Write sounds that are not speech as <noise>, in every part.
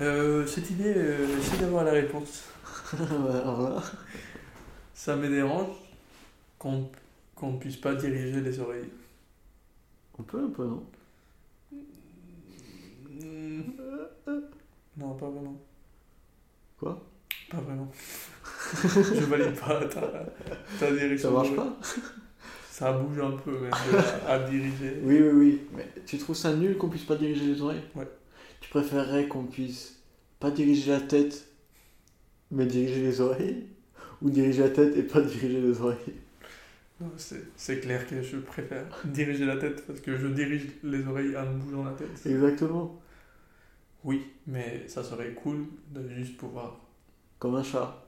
Euh, cette idée, euh, essaie d'avoir la réponse. Ouais, alors là, Ça me dérange qu'on ne puisse pas diriger les oreilles. on peut un peu, non? Hmm. Non, pas vraiment. Quoi? Pas vraiment. <laughs> Je valide pas ta, ta direction. Ça marche pas? Ça bouge un peu là <laughs> à diriger. Oui, oui, oui. Mais tu trouves ça nul qu'on puisse pas diriger les oreilles? Ouais. Tu préférerais qu'on puisse pas diriger la tête, mais diriger les oreilles Ou diriger la tête et pas diriger les oreilles? Non, C'est c'est clair que je préfère <laughs> diriger la tête parce que je dirige les oreilles en bougeant la tête. Exactement. Oui, mais ça serait cool de juste pouvoir. Comme un chat.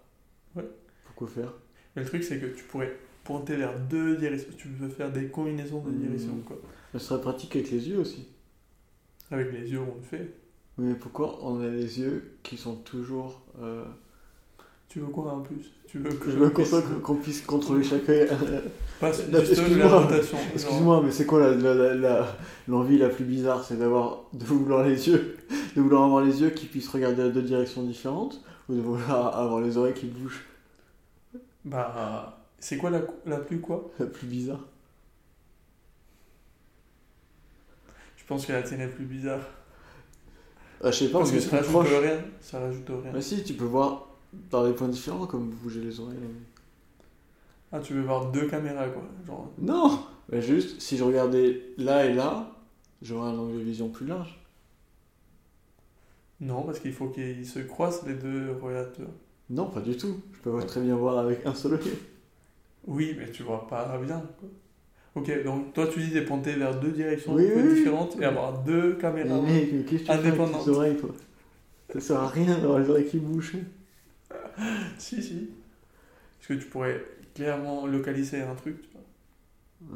Ouais. Pourquoi faire? Mais le truc, c'est que tu pourrais pointer vers deux directions. Tu peux faire des combinaisons de Mhm. directions, quoi. Ce serait pratique avec les yeux aussi. Avec les yeux, on le fait. Mais pourquoi on a les yeux qui sont toujours. euh, Tu veux quoi en plus Tu veux que Je veux qu'on soit- qu'on puisse contrôler chaque œil. Juste la excuse-moi. rotation. genre- Excuse-moi, mais c'est quoi la- la- la- la- l'envie la, plus bizarre C'est d'avoir de vouloir les yeux, de vouloir avoir les yeux qui puissent regarder à deux directions différentes, ou de vouloir avoir les oreilles qui bougent? Bah, c'est quoi la, la plus quoi? La plus bizarre. Je pense que la tienne est plus bizarre. Ah, je sais pas, Parce que ça rajoute rien. Ça rajoute rien. Mais si, tu peux voir dans des points différents comme bouger les oreilles. Ah, tu veux voir deux caméras, quoi. Genre, Non Mais juste, si je regardais là et là, j'aurais un angle de vision plus large. non, parce qu'il faut qu'ils se croisent, les deux regardateurs. Non, pas du tout. Je peux très bien voir avec un seul œil. Oui, mais tu vois pas bien, quoi. Ok, donc toi, tu dis de pointer vers deux directions Oui, un oui, différentes et avoir deux Mais caméras. mec, mais qu'est-ce que tu fais avec Indépendante. tes oreilles, toi? Ça sert à rien d'avoir les oreilles qui bougent. <laughs> Si, si. Parce que tu pourrais clairement localiser un truc, tu vois?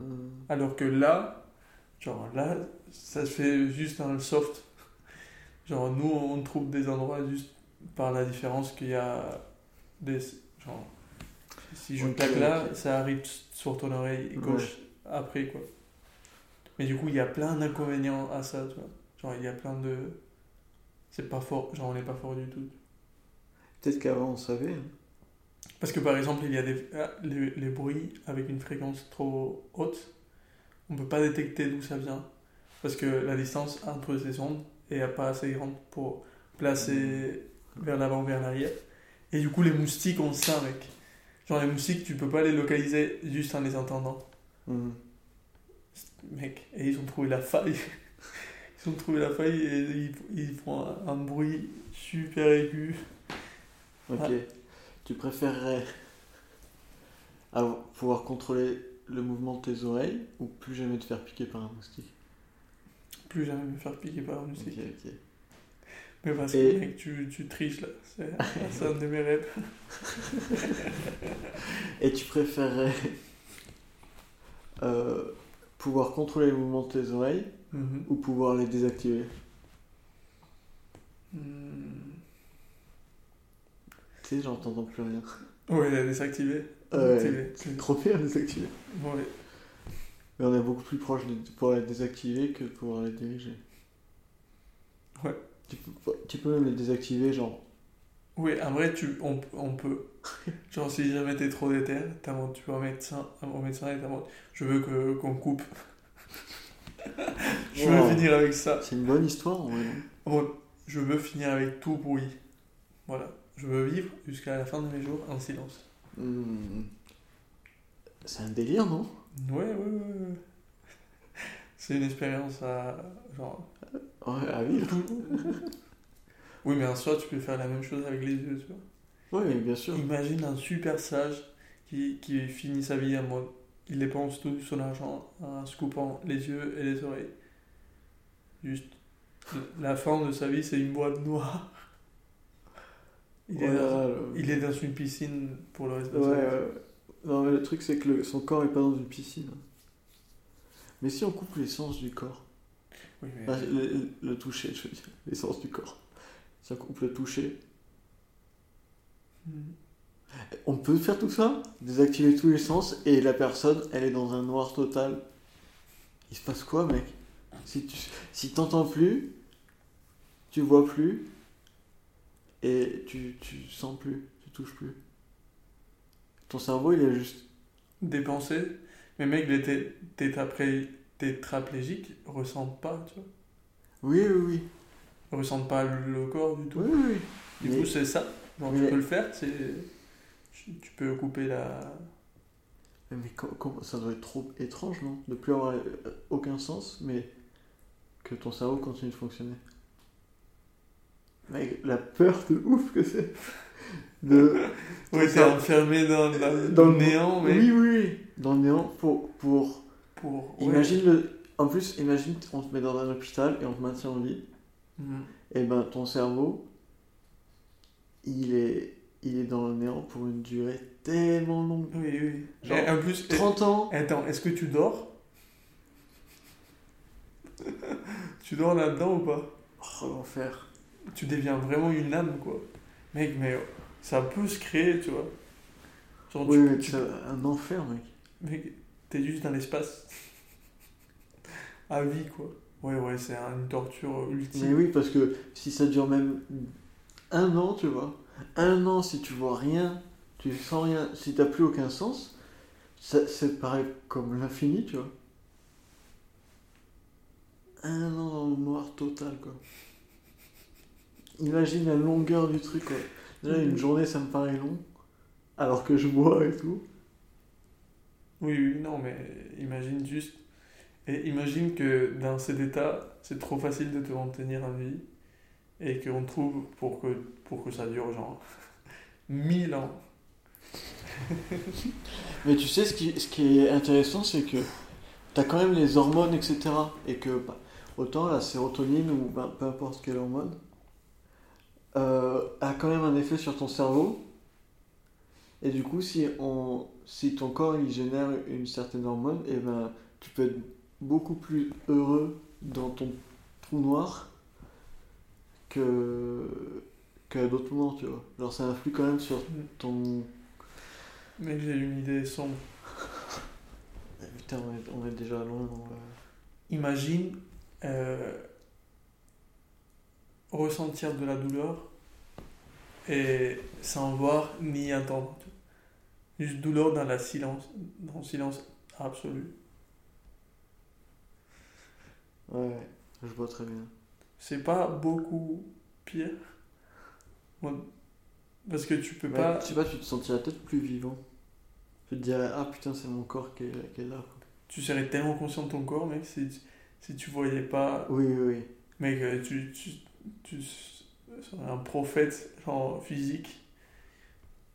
Euh, Alors que là, genre là, ça se fait juste le soft. Genre nous, on trouve des endroits juste par la différence qu'il y a des... Genre, si je Ok, claque là, ça arrive sur ton oreille gauche après, quoi. Mais du coup, il y a plein d'inconvénients à ça, tu vois. Genre, il y a plein de... C'est pas fort, genre on n'est pas fort du tout. Peut-être qu'avant on savait. hein. Parce que par exemple, il y a des, ah, les, les bruits avec une fréquence trop haute, on peut pas détecter d'où ça vient. Parce que la distance entre ces ondes est pas assez grande pour placer vers l'avant, vers l'arrière. Et du coup, les moustiques ont ça, mec. Genre, les moustiques, tu peux pas les localiser juste en les entendant. Mhm. Mec, et ils ont trouvé la faille. <laughs> Ils ont trouvé la faille et ils, ils font un, un bruit super aigu. Ok. Ah. Tu préférerais avoir- pouvoir contrôler le mouvement de tes oreilles ou plus jamais te faire piquer par un moustique? Plus jamais me faire piquer par un Ok, moustique. ok. Mais parce Et- que mec, tu, tu triches là. <laughs> C'est un de mes rêves. Et tu préférerais euh, pouvoir contrôler le mouvement de tes oreilles Mhm. ou pouvoir les désactiver Hmm. Tu sais, j'entends plus rien. Ouais. Ouais, Désactivé. c'est trop bien désactiver. Ouais. Mais on est beaucoup plus proche de pouvoir les désactiver que de pouvoir les diriger. Ouais. Tu peux, tu peux même les désactiver, genre. Oui, en vrai, tu, on, on peut. Genre, si jamais t'es trop déter, t'as- tu vas au médecin, au médecin et t'as je veux que, qu'on coupe. je veux Wow. finir avec ça. C'est une bonne histoire, en vrai. Moi, je veux finir avec tout bruit. Voilà. Je veux vivre jusqu'à la fin de mes jours en silence. Hmm. C'est un délire, non? Ouais, ouais, ouais. ouais. C'est une expérience à. Genre. Ouais, à vivre. Oui, mais en soi, tu peux faire la même chose avec les yeux, tu vois. Mais bien sûr. Imagine un super sage qui, qui finit sa vie en mode. Il dépense tout son argent en se coupant les yeux et les oreilles. Juste. La fin de sa vie, c'est une boîte noire. <laughs> Il, est dans, Voilà, le- il est dans une piscine pour le reste de Ouais, sa vie. ouais. Non, mais le truc, c'est que le- son corps est pas dans une piscine. Mais si on coupe l'essence du corps, Oui, mais- le, le- le toucher, je veux dire, l'essence du corps, on coupe le toucher, Hmm. on peut faire tout ça? Désactiver tous les sens et la personne, elle est dans un noir total. Il se passe quoi, mec? Si tu si t'entends plus, tu vois plus, et tu, tu sens plus, tu touches plus. Ton cerveau, il est juste. Dépensé. Mais mec, les tétraplégiques ressentent pas, tu vois. Oui, oui, oui. Ressentent pas le corps du tout. Oui, oui, oui. Du Mais- coup, c'est ça. Genre, mais- tu peux le faire, c'est... Tu peux couper la... Mais ça doit être trop étrange, non? De plus avoir euh, aucun sens, mais que ton cerveau continue de fonctionner. Mec, la peur de ouf que c'est. <laughs> De... Ouais, t'es enfermé dans, dans, Dans le néant, mais... Oui, oui, oui. Dans le néant, pour... pour... Pour... ouais. Imagine le... En plus, imagine, on te met dans un hôpital et on te maintient en vie. Et ben, ton cerveau, il est... Il est dans le néant pour une durée tellement longue. Oui, oui. Genre, Et en plus... 30 ans Attends, est-ce que tu dors? Tu dors là-dedans ou pas? Oh, l'enfer. Tu deviens vraiment une âme, quoi. Mec, mais ça peut se créer, tu vois. Genre, Oui, tu, mais tu- c'est un enfer, mec. mec, t'es juste dans l'espace. à vie, quoi. Ouais, ouais, c'est une torture ultime. Mais oui, parce que si ça dure même un an, tu vois, un an, si tu vois rien, tu sens rien, si t'as plus aucun sens, ça, ça te paraît comme l'infini, tu vois. Un an dans le noir total, quoi. Imagine la longueur du truc, quoi. Déjà, une journée, ça me paraît long, alors que je bois et tout. Oui, oui, non, mais imagine juste. Et imagine que dans cet état, c'est trop facile de te maintenir en vie et qu'on trouve pour que, pour que ça dure genre <laughs> 1000 ans. <laughs> Mais tu sais, ce qui, ce qui est intéressant, c'est que tu as quand même les hormones, etc. Et que bah, autant la sérotonine ou bah, peu importe quelle hormone euh, a quand même un effet sur ton cerveau. Et du coup, si, on, si ton corps il génère une certaine hormone, et ben, tu peux être beaucoup plus heureux dans ton trou noir que qu'à d'autres moments, tu vois. Genre, ça influe quand même sur ton Mais j'ai une idée sombre. <laughs> Putain, on est, on est déjà loin dans le... Imagine euh, ressentir de la douleur et sans voir ni entendre. Juste douleur dans, la silence, dans le silence absolu. Ouais, ouais, je vois très bien. C'est pas beaucoup pire? Parce que tu peux pas. Je sais pas, tu te sentirais peut-être plus vivant. Tu te dirais, ah putain, c'est mon corps qui est, qui est là. quoi. Tu serais tellement conscient de ton corps, mec, si, si tu voyais pas. Oui, oui, oui. Mec, euh, tu, tu, tu serais un prophète, genre physique.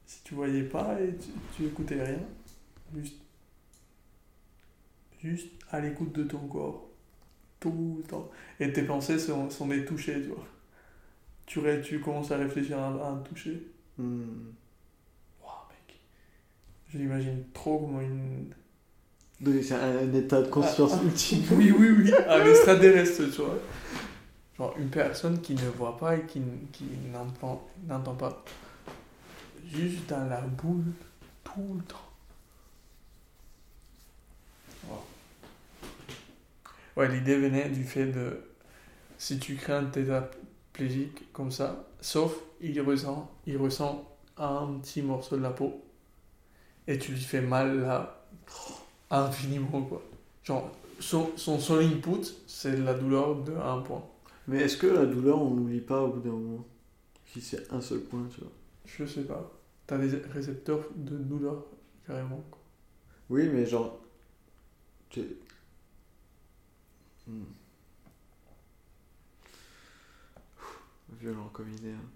Si tu voyais pas et tu, tu écoutais rien, juste. Juste à l'écoute de ton corps. Tout le temps. Et tes pensées sont, sont des touchés, tu vois. Tu, ré- tu commences à réfléchir à, à un toucher. Hmm. Waouh, mec. Je l'imagine trop comme une. Oui, c'est un, état de conscience Ah, ah. ultime. <laughs> Oui, oui, oui, un extraterrestre, tu vois. Genre une personne qui ne voit pas et qui, qui n'entend n'entend pas. Juste dans la boule tout le temps. Ouais, l'idée venait du fait de. Si tu crées un tétraplégique comme ça, sauf il ressent, il ressent un petit morceau de la peau et tu lui fais mal là infiniment quoi. Genre, son, son seul input, c'est la douleur de un point. Mais est-ce que la douleur, on n'oublie pas au bout d'un moment? Si c'est un seul point, tu vois. Je sais pas. T'as des récepteurs de douleur, carrément. quoi. Oui, mais genre. Hmm. Violent comme idée. hein.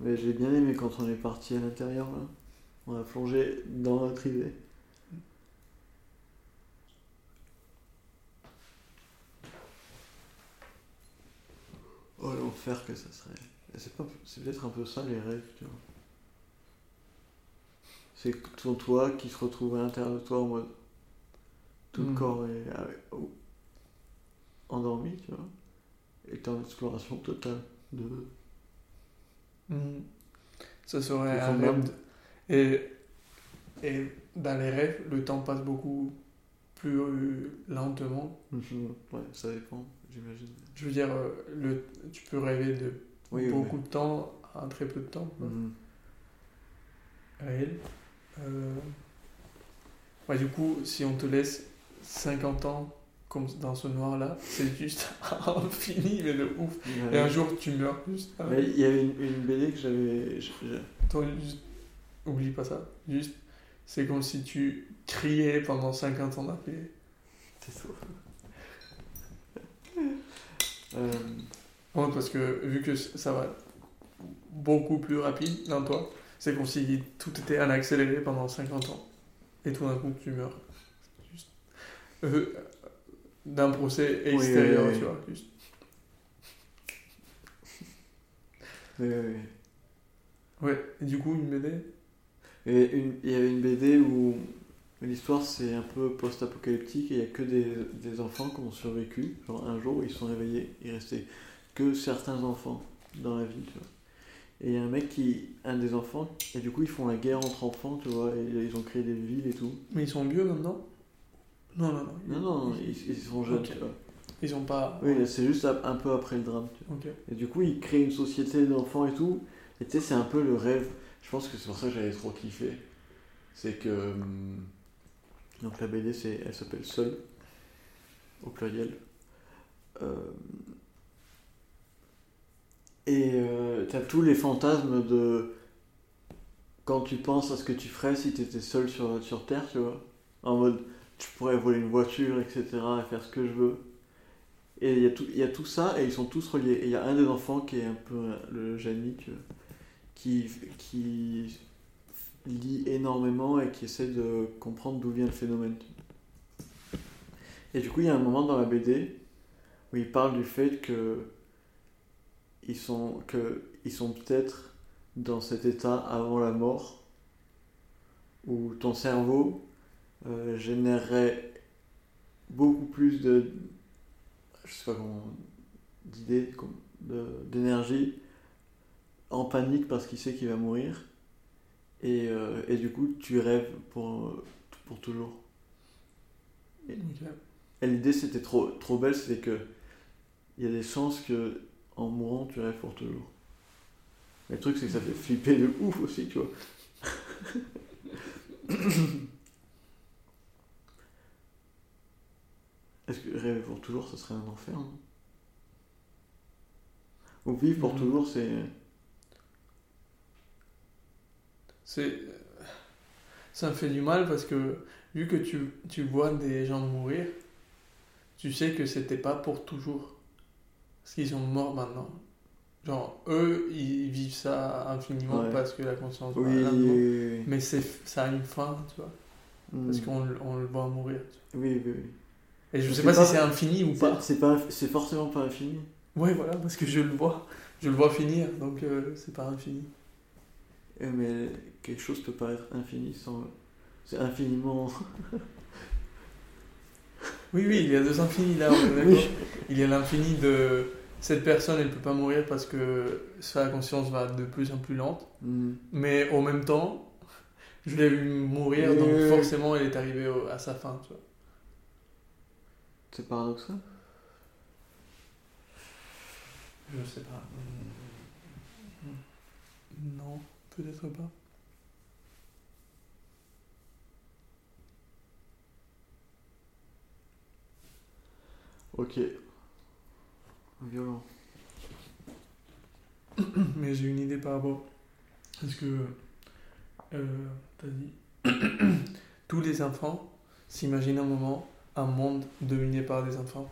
Mais j'ai bien aimé quand on est parti à l'intérieur là. On a plongé dans notre idée. Oh l'enfer que ça serait. C'est pas, c'est peut-être un peu ça les rêves, tu vois. C'est ton toi qui se retrouve à l'intérieur de toi en mode tout le Mhm. corps est oh, endormi, tu vois. Et t'es en exploration totale de. Mhm. Ça serait un rêve. de- Et, et dans les rêves, le temps passe beaucoup plus euh, lentement. Ouais, ça dépend, j'imagine. Je veux dire, euh, le, tu peux rêver de Oui, oui, beaucoup de temps en très peu de temps. quoi. Mhm. réel. Euh, ouais, du coup, si on te laisse 50 ans comme dans ce noir-là, c'est juste <laughs> infini, mais de ouf. Et un jour, tu meurs juste. Ah, Mais il y avait une, une BD que j'avais. Toi, juste, oublie pas ça. Juste, c'est comme si tu criais pendant 50 ans d'affilée. C'est tout. <laughs> Euh, Ouais, parce que vu que ça va beaucoup plus rapide dans toi, c'est comme si tout était en accéléré pendant 50 ans. Et tout d'un coup, tu meurs. Juste. Euh, d'un procès extérieur, oui, <laughs> oui. tu vois. Juste. oui. Ouais, et du coup, une BD Et une- il y avait une BD où l'histoire c'est un peu post-apocalyptique et il n'y a que des, des enfants qui ont survécu. Genre un jour ils sont réveillés, il restait que certains enfants dans la ville, tu vois. Et il y a un mec qui, un des enfants, et du coup ils font la guerre entre enfants, tu vois, et ils ont créé des villes et tout. Mais ils sont vieux maintenant Non, non, non. Non, non, ils, ils sont jeunes, tu vois. Ils ont pas. Oui, c'est juste un peu après le drame, tu vois. Ok. Et du coup, il crée une société d'enfants et tout. Et tu sais, c'est un peu le rêve. Je pense que c'est pour ça que j'avais trop kiffé. C'est que. hum, Donc la BD, c'est, elle s'appelle Seul, au pluriel. Euh, et euh, t'as tous les fantasmes de. Quand tu penses à ce que tu ferais si tu étais seul sur, sur Terre, tu vois. En mode, je pourrais voler une voiture, etc., et faire ce que je veux. Et il y, a tout, y a tout ça, et ils sont tous reliés. Et il y a un des enfants qui est un peu le génie, qui, qui lit énormément et qui essaie de comprendre d'où vient le phénomène. Et du coup, il y a un moment dans la BD où il parle du fait que ils sont, sont peut-être dans cet état avant la mort, où ton cerveau euh, générerait beaucoup plus de, je sais pas comment, d'idées, d'énergie, en panique parce qu'il sait qu'il va mourir, et, euh, et du coup tu rêves pour, pour toujours. Ok. Et l'idée c'était trop, trop belle, c'était que il y a des chances que en mourant tu rêves pour toujours. Mais le truc c'est que ça fait flipper de ouf aussi, tu vois. <coughs> <coughs> <coughs> Est-ce que rêver pour toujours ce serait un enfer non Ou vivre pour toujours c'est. C'est. Ça me fait du mal parce que vu que tu, tu vois des gens mourir, tu sais que c'était pas pour toujours. Parce qu'ils sont morts maintenant. Genre, eux, ils vivent ça infiniment Ouais. parce que la conscience Oui, va oui, oui. Mais c'est, ça a une fin, tu vois. Parce Mm. qu'on le- on le voit mourir. Oui, oui, oui. Et je Mais sais pas, pas- si c'est infini ou pas. C'est pas, c'est forcément pas infini. Ouais, voilà, parce que je le vois. Je le vois finir, donc euh, c'est pas infini. Eh, Mais quelque chose peut paraître infini sans. C'est infiniment. <laughs> Oui, oui, il y a deux infinis là. Oui. Il y a l'infini de cette personne, elle peut pas mourir parce que sa conscience va de plus en plus lente. Mm. Mais en même temps, je l'ai vu mourir, donc forcément, elle est arrivée à sa fin, tu vois. C'est paradoxal. Je sais pas. Non, peut-être pas. Ok. Violent. <coughs> Mais j'ai une idée par rapport. Parce que. Euh, T'as dit. <coughs> Tous les enfants s'imaginent un moment un monde dominé par des enfants.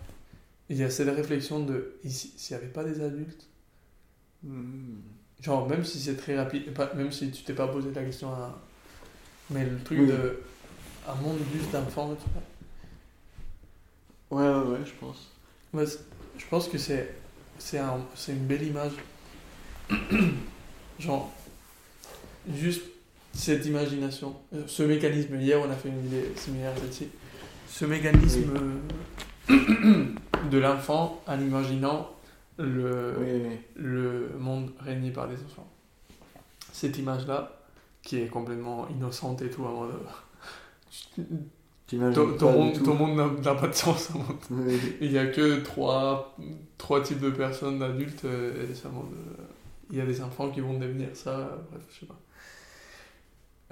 Il y a cette réflexion de. S'il n'y avait pas des adultes, Mm. genre, même si c'est très rapide, même si tu t'es pas posé la question à. Mais le truc Oui. de. Un monde juste d'enfants, tu vois. Ouais, ouais, ouais, je pense. Ouais, je pense que c'est c'est un, c'est une belle image. <clears throat> Genre, juste cette imagination, euh, ce mécanisme. Hier, on a fait une idée similaire à celle-ci. Ce mécanisme de l'enfant en imaginant le, Oui, le monde régné par des enfants. Cette image-là, qui est complètement innocente et tout, en mode. Ton, monde, ton monde n'a pas de sens. Oui. Il n'y a que trois, trois types de personnes, d'adultes, et ça euh, il y a des enfants qui vont devenir ça, bref, je sais pas.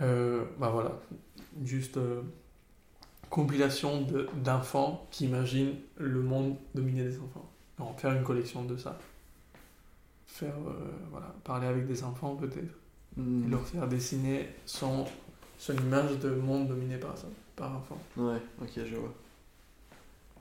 Euh, bah voilà, juste euh, compilation de- d'enfants qui imaginent le monde dominé des enfants. Non, faire une collection de ça. Faire, euh, voilà, parler avec des enfants peut-être. Hmm. Et leur faire dessiner son, son image de monde dominé par ça, par enfant. Ouais, ok, je vois.